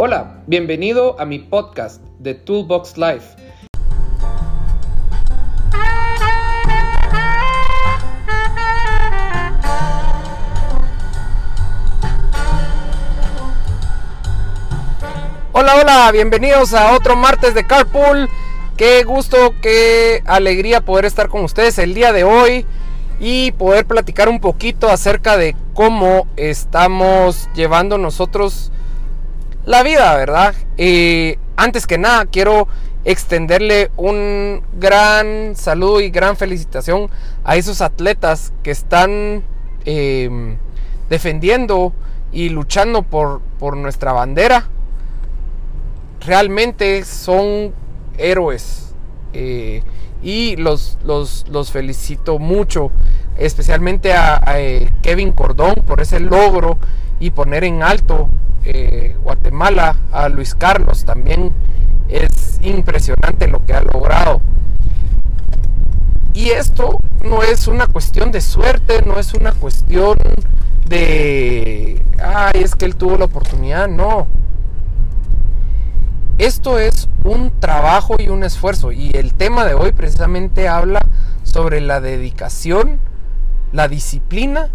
Hola, bienvenido a mi podcast de Toolbox Life. Hola, hola, bienvenidos a otro martes de Carpool. Qué gusto, qué alegría poder estar con ustedes el día de hoy y poder platicar un poquito acerca de cómo estamos llevando nosotros la vida, ¿verdad? Y antes que nada, quiero extenderle un gran saludo y gran felicitación a esos atletas que están em, defendiendo y luchando por, por nuestra bandera. Realmente son héroes. Eh, y los, los, felicito mucho, especialmente a, eh, Kevin Cordón por ese logro y poner en alto eh, Guatemala, a Luis Carlos también es impresionante lo que ha logrado. Y esto no es una cuestión de suerte, no es una cuestión de, ay, es que él tuvo la oportunidad, no. Esto es un trabajo y un esfuerzo. Y el tema de hoy precisamente habla sobre la dedicación, la disciplina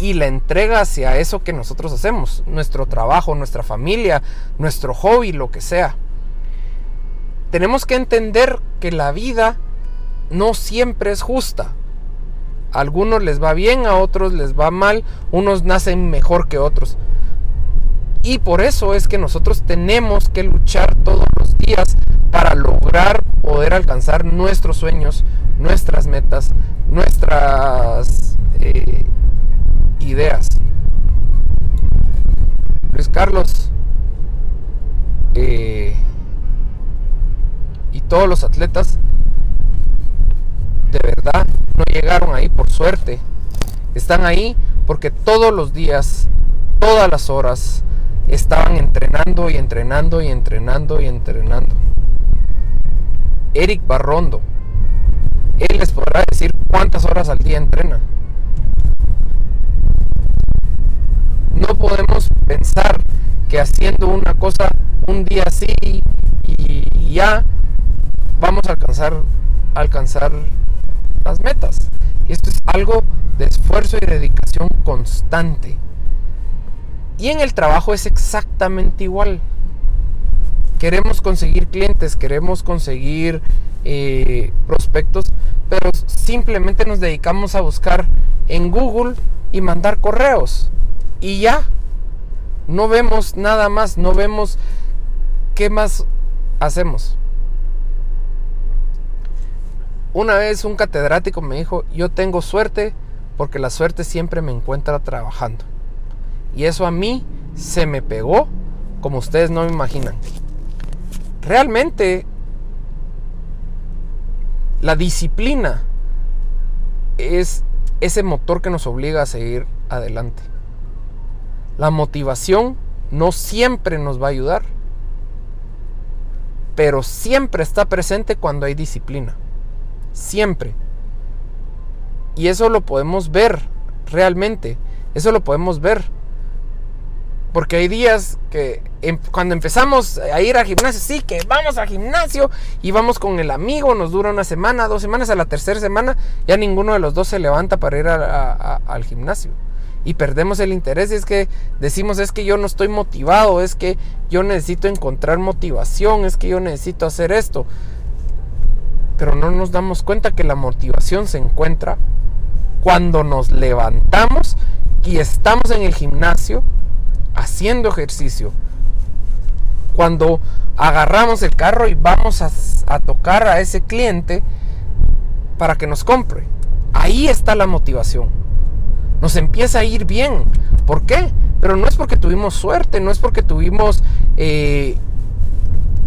y la entrega hacia eso que nosotros hacemos. Nuestro trabajo, nuestra familia, nuestro hobby, lo que sea. Tenemos que entender que la vida no siempre es justa. A algunos les va bien, a otros les va mal, unos nacen mejor que otros. Y por eso es que nosotros tenemos que luchar todos los días para lograr poder alcanzar nuestros sueños, nuestras metas, nuestras eh, ideas. Luis Carlos eh, y todos los atletas de verdad no llegaron ahí por suerte. Están ahí porque todos los días, todas las horas, estaban entrenando y entrenando y entrenando y entrenando. Eric Barrondo, él les podrá decir cuántas horas al día entrena. No podemos pensar que haciendo una cosa un día así y ya vamos a alcanzar, alcanzar las metas. Y esto es algo de esfuerzo y dedicación constante. Y en el trabajo es exactamente igual. Queremos conseguir clientes, queremos conseguir eh, prospectos, pero simplemente nos dedicamos a buscar en Google y mandar correos. Y ya, no vemos nada más, no vemos qué más hacemos. Una vez un catedrático me dijo, yo tengo suerte porque la suerte siempre me encuentra trabajando. Y eso a mí se me pegó como ustedes no me imaginan. Realmente la disciplina es ese motor que nos obliga a seguir adelante. La motivación no siempre nos va a ayudar, pero siempre está presente cuando hay disciplina. Siempre. Y eso lo podemos ver realmente. Eso lo podemos ver porque hay días que em, cuando empezamos a ir al gimnasio, sí, que vamos al gimnasio y vamos con el amigo, nos dura una semana, dos semanas, a la tercera semana ya ninguno de los dos se levanta para ir al gimnasio. Y perdemos el interés y es que decimos es que yo no estoy motivado, es que yo necesito encontrar motivación, es que yo necesito hacer esto. Pero no nos damos cuenta que la motivación se encuentra cuando nos levantamos y estamos en el gimnasio haciendo ejercicio. Cuando agarramos el carro y vamos a, tocar a ese cliente para que nos compre. Ahí está la motivación. Nos empieza a ir bien. ¿Por qué? Pero no es porque tuvimos suerte, no es porque tuvimos eh,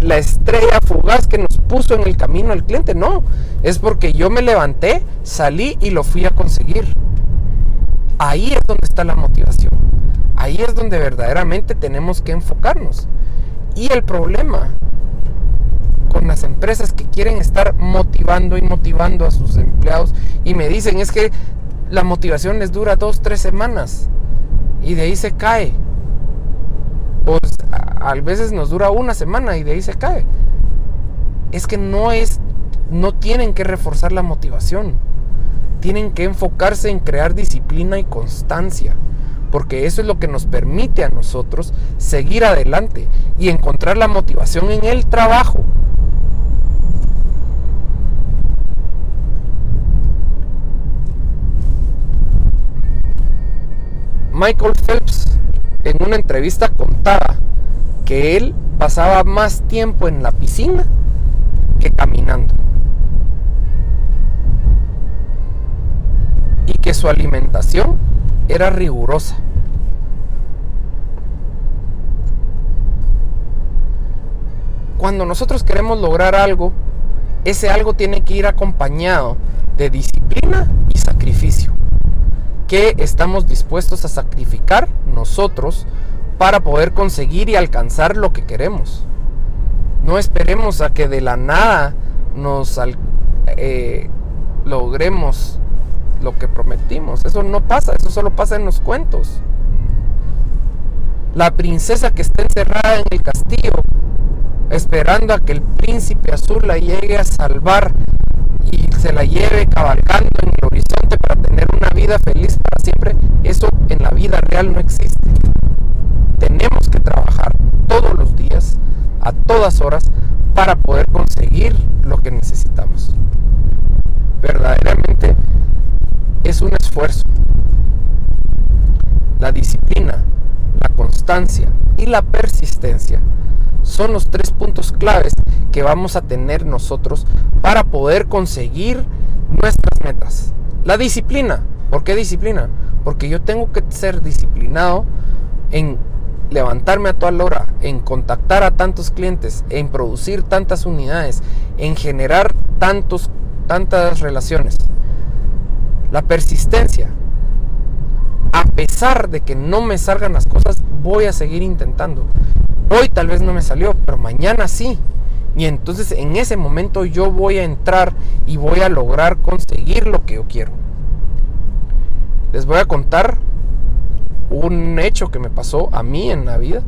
la estrella fugaz que nos puso en el camino al cliente, no. Es porque yo me levanté, salí y lo fui a conseguir. Ahí es donde está la motivación. Ahí es donde verdaderamente tenemos que enfocarnos. Y el problema con las empresas que quieren estar motivando y motivando a sus empleados y me dicen es que la motivación les dura dos, tres semanas y de ahí se cae. Pues a veces nos dura una semana y de ahí se cae. Es que no es, no tienen que reforzar la motivación. Tienen que enfocarse en crear disciplina y constancia. Porque eso es lo que nos permite a nosotros seguir adelante y encontrar la motivación en el trabajo. Michael Phelps en una entrevista contaba que él pasaba más tiempo en la piscina que caminando. Y que su alimentación era rigurosa. Cuando nosotros queremos lograr algo, ese algo tiene que ir acompañado de disciplina y sacrificio. ¿Qué estamos dispuestos a sacrificar nosotros para poder conseguir y alcanzar lo que queremos? No esperemos a que de la nada nos eh, logremos lo que prometimos. Eso no pasa, eso solo pasa en los cuentos. La princesa que está encerrada en el castillo, esperando a que el príncipe azul la llegue a salvar y se la lleve cabalgando en el horizonte para tener una vida feliz para siempre, eso en la vida real no existe. Tenemos que trabajar todos los días, a todas horas, para poder conseguir lo que necesitamos. Verdaderamente es un esfuerzo. La disciplina, la constancia la persistencia son los tres puntos claves que vamos a tener nosotros para poder conseguir nuestras metas. La disciplina. ¿Por qué disciplina? Porque yo tengo que ser disciplinado en levantarme a toda hora, en contactar a tantos clientes, en producir tantas unidades, en generar tantos, tantas relaciones. La persistencia. A pesar de que no me salgan las cosas, voy a seguir intentando. Hoy tal vez no me salió, pero mañana sí. Y entonces en ese momento yo voy a entrar y voy a lograr conseguir lo que yo quiero. Les voy a contar un hecho que me pasó a mí en la vida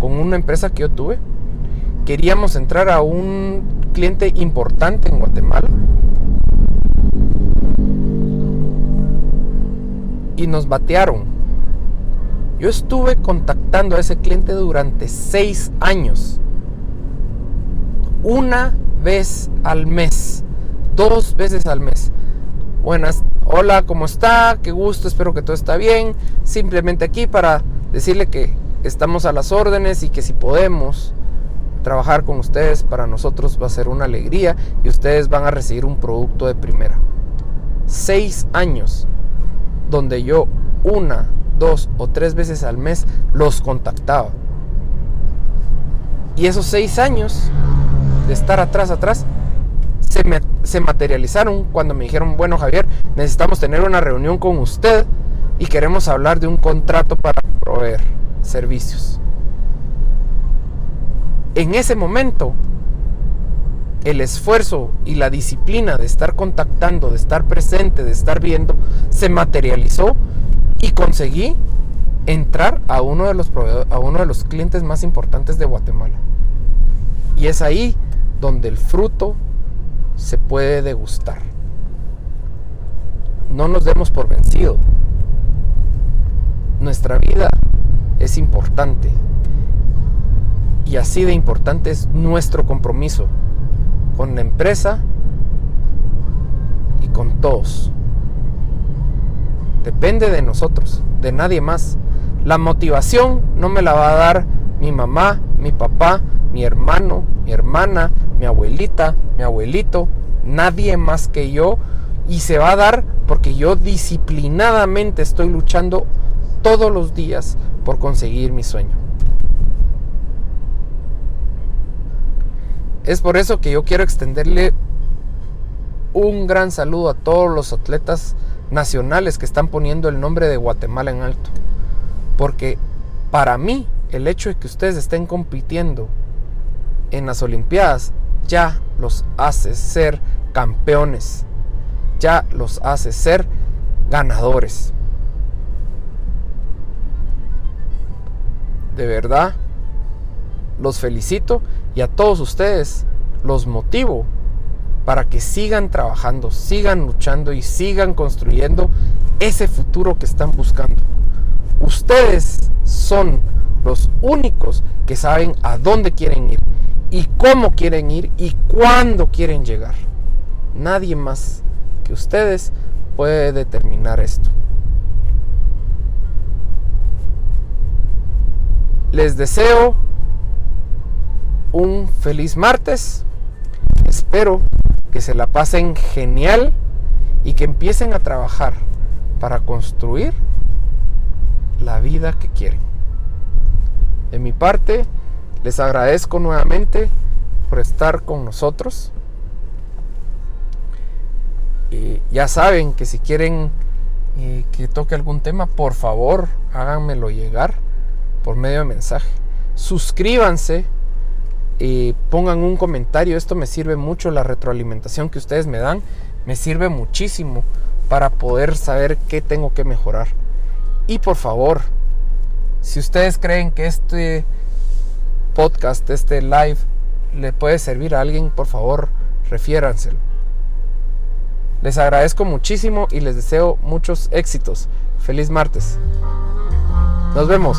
con una empresa que yo tuve. Queríamos entrar a un cliente importante en Guatemala. Y nos batearon yo estuve contactando a ese cliente durante seis años. Una vez al mes. Dos veces al mes. Buenas, hola, ¿cómo está? Qué gusto, espero que todo está bien. Simplemente aquí para decirle que estamos a las órdenes y que si podemos trabajar con ustedes, para nosotros va a ser una alegría y ustedes van a recibir un producto de primera. Seis años donde yo una dos o tres veces al mes los contactaba. Y esos seis años de estar atrás, atrás, se, se materializaron cuando me dijeron, bueno Javier, necesitamos tener una reunión con usted y queremos hablar de un contrato para proveer servicios. En ese momento, el esfuerzo y la disciplina de estar contactando, de estar presente, de estar viendo, se materializó y conseguí entrar a uno de los a uno de los clientes más importantes de Guatemala. Y es ahí donde el fruto se puede degustar. No nos demos por vencido. Nuestra vida es importante. Y así de importante es nuestro compromiso con la empresa y con todos. Depende de nosotros, de nadie más. La motivación no me la va a dar mi mamá, mi papá, mi hermano, mi hermana, mi abuelita, mi abuelito, nadie más que yo. Y se va a dar porque yo disciplinadamente estoy luchando todos los días por conseguir mi sueño. Es por eso que yo quiero extenderle un gran saludo a todos los atletas nacionales que están poniendo el nombre de Guatemala en alto. Porque para mí el hecho de que ustedes estén compitiendo en las Olimpiadas ya los hace ser campeones, ya los hace ser ganadores. De verdad los felicito y a todos ustedes los motivo para que sigan trabajando, sigan luchando y sigan construyendo ese futuro que están buscando. Ustedes son los únicos que saben a dónde quieren ir y cómo quieren ir y cuándo quieren llegar. Nadie más que ustedes puede determinar esto. Les deseo un feliz martes. Espero que se la pasen genial y que empiecen a trabajar para construir la vida que quieren. De mi parte, les agradezco nuevamente por estar con nosotros. Y ya saben que si quieren eh, que toque algún tema, por favor, háganmelo llegar por medio de mensaje. Suscríbanse y pongan un comentario. Esto me sirve mucho, la retroalimentación que ustedes me dan, me sirve muchísimo para poder saber qué tengo que mejorar. Y por favor, si ustedes creen que este podcast, este live, le puede servir a alguien, por favor, refiéranselo. Les agradezco muchísimo y les deseo muchos éxitos. Feliz martes. Nos vemos.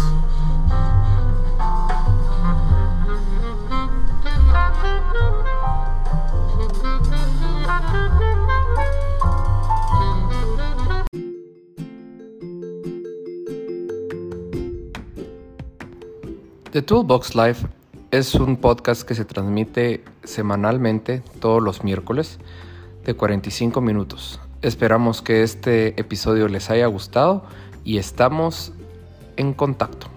The Toolbox Live es un podcast que se transmite semanalmente todos los miércoles de 45 minutos. Esperamos que este episodio les haya gustado y estamos en contacto.